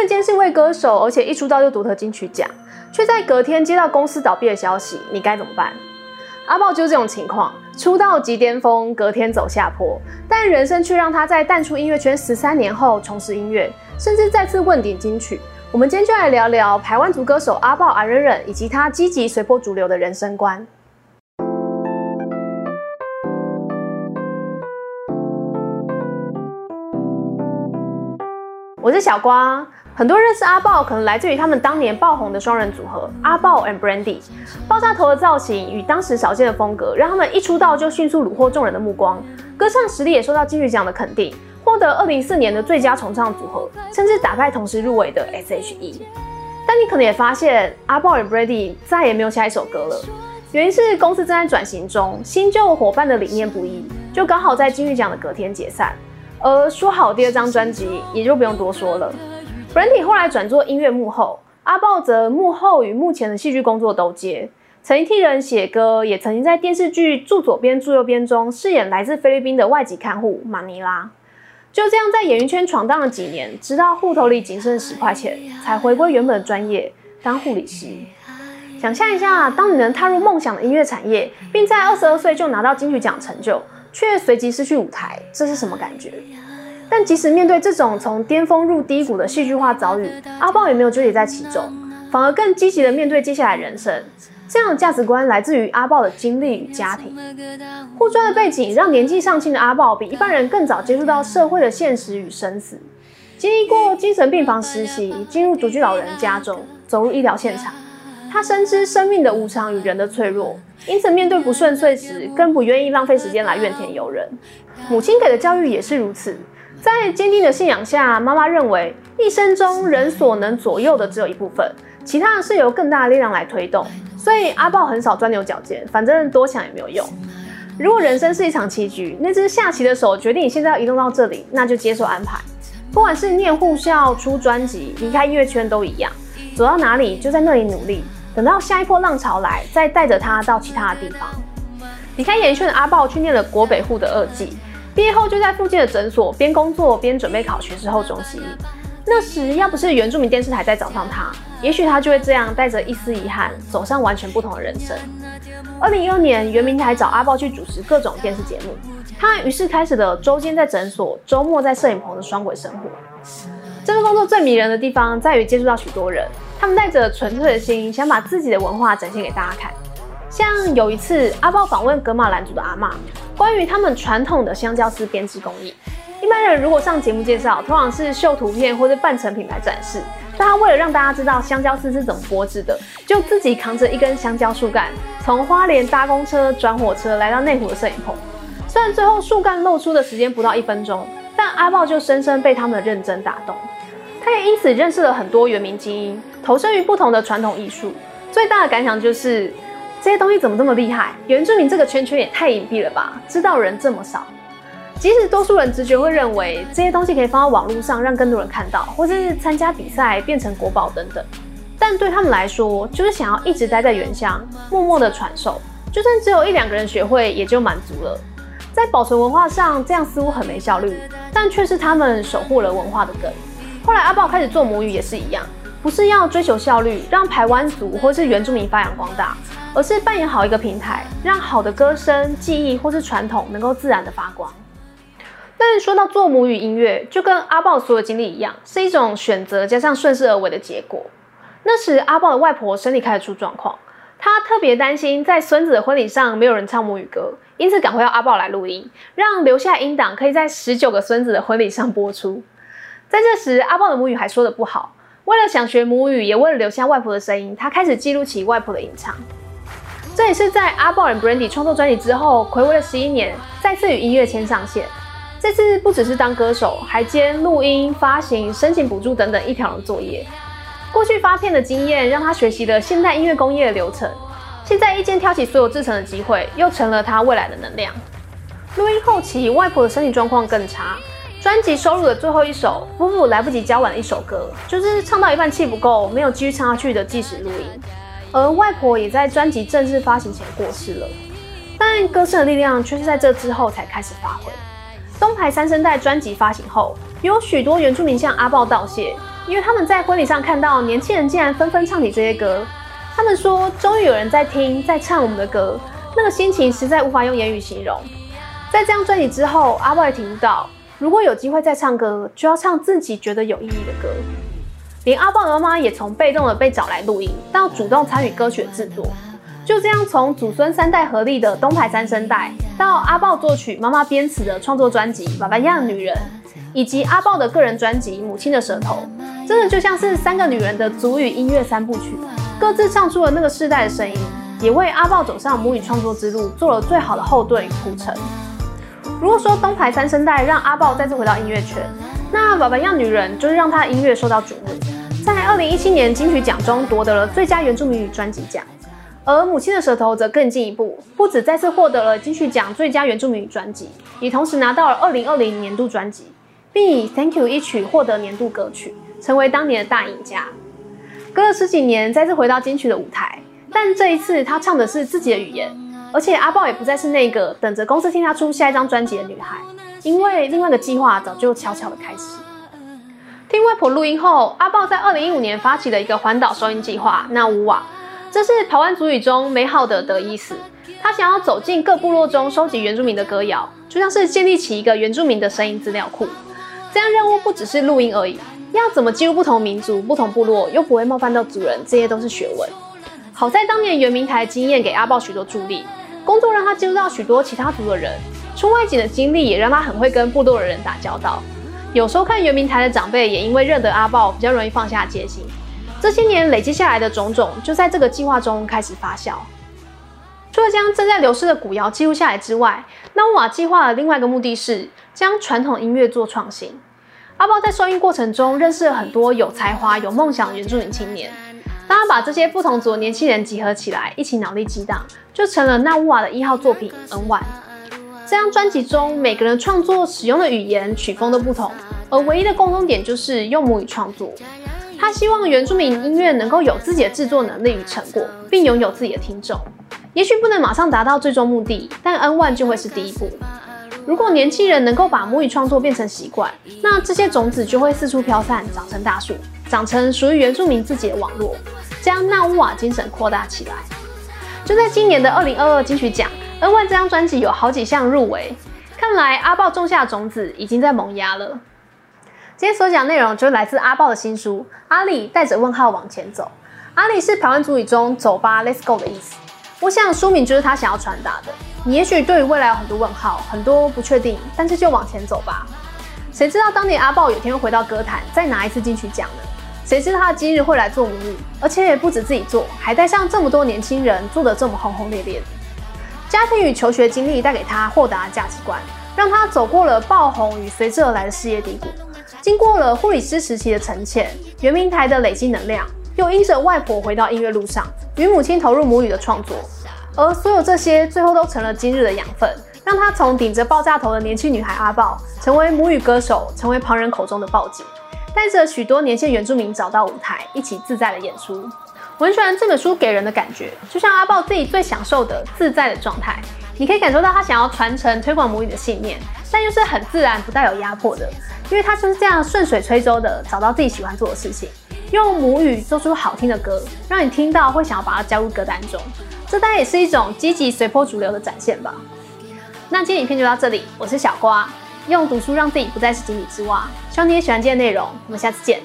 论今天是位歌手，而且一出道就独得金曲奖，却在隔天接到公司倒闭的消息，你该怎么办？阿豹就是这种情况，出道即巅峰，隔天走下坡，但人生却让他在淡出音乐圈十三年后重拾音乐，甚至再次问鼎金曲。我们今天就来聊聊台湾族歌手阿豹阿忍忍，以及他积极随波逐流的人生观。我是小瓜，很多认识阿豹，可能来自于他们当年爆红的双人组合阿豹 and Brandy。爆炸头的造型与当时少见的风格，让他们一出道就迅速虏获众人的目光，歌唱实力也受到金曲奖的肯定。获得二零一四年的最佳重唱组合，甚至打败同时入围的 S.H.E。但你可能也发现，阿豹 and Brandy 再也没有下一首歌了。原因是公司正在转型中，新旧伙伴的理念不一，就刚好在金曲奖的隔天解散。而说好第二张专辑，也就不用多说了。Brady 后来转做音乐幕后，阿豹则幕后与目前的戏剧工作都接，曾经替人写歌，也曾经在电视剧《住左边住右边》中饰演来自菲律宾的外籍看护马尼拉。就这样在演艺圈闯荡了几年，直到户头里仅剩十块钱，才回归原本的专业当护理师。想象一下，当你能踏入梦想的音乐产业，并在二十二岁就拿到金曲奖成就，却随即失去舞台，这是什么感觉？但即使面对这种从巅峰入低谷的戏剧化遭遇，阿豹也没有纠结在其中，反而更积极的面对接下来人生。这样的价值观来自于阿豹的经历与家庭，护专的背景让年纪尚轻的阿豹比一般人更早接触到社会的现实与生死。经历过精神病房实习，进入独居老人家中，走入医疗现场，他深知生命的无常与人的脆弱，因此面对不顺遂时，更不愿意浪费时间来怨天尤人。母亲给的教育也是如此，在坚定的信仰下，妈妈认为一生中人所能左右的只有一部分，其他的是由更大的力量来推动。所以阿豹很少钻牛角尖，反正多想也没有用。如果人生是一场棋局，那只下棋的手决定你现在要移动到这里，那就接受安排。不管是念护校、出专辑、离开音乐圈都一样，走到哪里就在那里努力，等到下一波浪潮来，再带着他到其他的地方。离开演艺圈的阿豹去念了国北护的二技，毕业后就在附近的诊所边工作边准备考学士后中医。那时要不是原住民电视台在找上他。也许他就会这样带着一丝遗憾走上完全不同的人生。二零一二年，原明台找阿豹去主持各种电视节目，他于是开始了周间在诊所、周末在摄影棚的双轨生活。这份工作最迷人的地方在于接触到许多人，他们带着纯粹的心，想把自己的文化展现给大家看。像有一次，阿豹访问格马兰族的阿妈，关于他们传统的香蕉丝编织工艺。一般人如果上节目介绍，通常是秀图片或者半成品来展示。但他为了让大家知道香蕉丝是怎么剥制的，就自己扛着一根香蕉树干，从花莲搭公车转火车来到内湖的摄影棚。虽然最后树干露出的时间不到一分钟，但阿豹就深深被他们的认真打动。他也因此认识了很多原民精英，投身于不同的传统艺术。最大的感想就是这些东西怎么这么厉害？原住民这个圈圈也太隐蔽了吧，知道人这么少。即使多数人直觉会认为这些东西可以放到网络上让更多人看到，或是参加比赛变成国宝等等，但对他们来说，就是想要一直待在原乡，默默的传授，就算只有一两个人学会也就满足了。在保存文化上，这样似乎很没效率，但却是他们守护了文化的根。后来阿豹开始做母语也是一样，不是要追求效率，让台湾族或是原住民发扬光大，而是扮演好一个平台，让好的歌声、记忆或是传统能够自然的发光。但说到做母语音乐，就跟阿豹所有经历一样，是一种选择加上顺势而为的结果。那时阿豹的外婆身体开始出状况，他特别担心在孙子的婚礼上没有人唱母语歌，因此赶回要阿豹来录音，让留下音档可以在十九个孙子的婚礼上播出。在这时，阿豹的母语还说的不好，为了想学母语，也为了留下外婆的声音，他开始记录起外婆的吟唱。这也是在阿豹与 Brandy 创作专辑之后，暌违了十一年，再次与音乐签上线。这次不只是当歌手，还兼录音、发行、申请补助等等一条龙作业。过去发片的经验让他学习了现代音乐工业的流程，现在一肩挑起所有制成的机会，又成了他未来的能量。录音后期，外婆的身体状况更差，专辑收录的最后一首，夫妇来不及交完的一首歌，就是唱到一半气不够，没有继续唱下去的即时录音。而外婆也在专辑正式发行前过世了，但歌声的力量却是在这之后才开始发挥。东牌三声带专辑发行后，有许多原住民向阿豹道谢，因为他们在婚礼上看到年轻人竟然纷纷唱起这些歌，他们说终于有人在听在唱我们的歌，那个心情实在无法用言语形容。在这张专辑之后，阿豹也体悟到，如果有机会再唱歌，就要唱自己觉得有意义的歌。连阿豹的妈妈也从被动的被找来录音，到主动参与歌曲的制作。就这样，从祖孙三代合力的东台三声代，到阿豹作曲、妈妈编词的创作专辑《爸爸一样女人》，以及阿豹的个人专辑《母亲的舌头》，真的就像是三个女人的祖语音乐三部曲，各自唱出了那个世代的声音，也为阿豹走上母语创作之路做了最好的后盾与铺陈。如果说东台三声代让阿豹再次回到音乐圈，那《爸爸一样女人》就是让他的音乐受到瞩目，在二零一七年金曲奖中夺得了最佳原住民语专辑奖。而母亲的舌头则更进一步，不止再次获得了金曲奖最佳原住民语专辑，也同时拿到了二零二零年度专辑，并以 Thank You 一曲获得年度歌曲，成为当年的大赢家。隔了十几年，再次回到金曲的舞台，但这一次他唱的是自己的语言，而且阿豹也不再是那个等着公司听他出下一张专辑的女孩，因为另外一个计划早就悄悄的开始。听外婆录音后，阿豹在二零一五年发起了一个环岛收音计划，那乌瓦。这是台湾族语中美好的的意思。他想要走进各部落中收集原住民的歌谣，就像是建立起一个原住民的声音资料库。这样任务不只是录音而已，要怎么记录不同民族、不同部落，又不会冒犯到主人，这些都是学问。好在当年原民台经验给阿豹许多助力，工作让他接触到许多其他族的人，出外景的经历也让他很会跟部落的人打交道。有时候看原民台的长辈也因为认得阿豹，比较容易放下戒心。这些年累积下来的种种，就在这个计划中开始发酵。除了将正在流失的古谣记录下来之外，那乌瓦计划的另外一个目的是将传统音乐做创新。阿豹在收音过程中认识了很多有才华、有梦想的原住民青年。当他把这些不同族的年轻人集合起来，一起脑力激荡，就成了那乌瓦的一号作品《ny》。这张专辑中，每个人创作使用的语言、曲风都不同，而唯一的共同点就是用母语创作。他希望原住民音乐能够有自己的制作能力与成果，并拥有自己的听众。也许不能马上达到最终目的，但 N One 就会是第一步。如果年轻人能够把母语创作变成习惯，那这些种子就会四处飘散，长成大树，长成属于原住民自己的网络，将纳乌瓦精神扩大起来。就在今年的二零二二金曲奖，N One 这张专辑有好几项入围，看来阿豹种下的种子已经在萌芽了。今天所讲内容就是来自阿豹的新书《阿里带着问号往前走》。阿里是台湾族语中“走吧，Let's go” 的意思。我想书名就是他想要传达的。你也许对于未来有很多问号，很多不确定，但是就往前走吧。谁知道当年阿豹有天会回到歌坛，再拿一次金曲奖呢？谁知道他今日会来做母语，而且也不止自己做，还带上这么多年轻人，做得这么轰轰烈烈。家庭与求学经历带给他豁达的价值观，让他走过了爆红与随之而来的事业低谷。经过了护理师时期的沉潜，圆明台的累积能量，又因着外婆回到音乐路上，与母亲投入母语的创作，而所有这些最后都成了今日的养分，让她从顶着爆炸头的年轻女孩阿豹，成为母语歌手，成为旁人口中的豹姐，带着许多年轻原住民找到舞台，一起自在的演出。我很喜欢这本书给人的感觉，就像阿豹自己最享受的自在的状态，你可以感受到他想要传承推广母语的信念，但又是很自然，不带有压迫的。因为他就是这样顺水推舟的找到自己喜欢做的事情，用母语做出好听的歌，让你听到会想要把它加入歌单中。这当然也是一种积极随波逐流的展现吧。那今天影片就到这里，我是小瓜，用读书让自己不再是井底之蛙。希望你也喜欢今天的内容，我们下次见。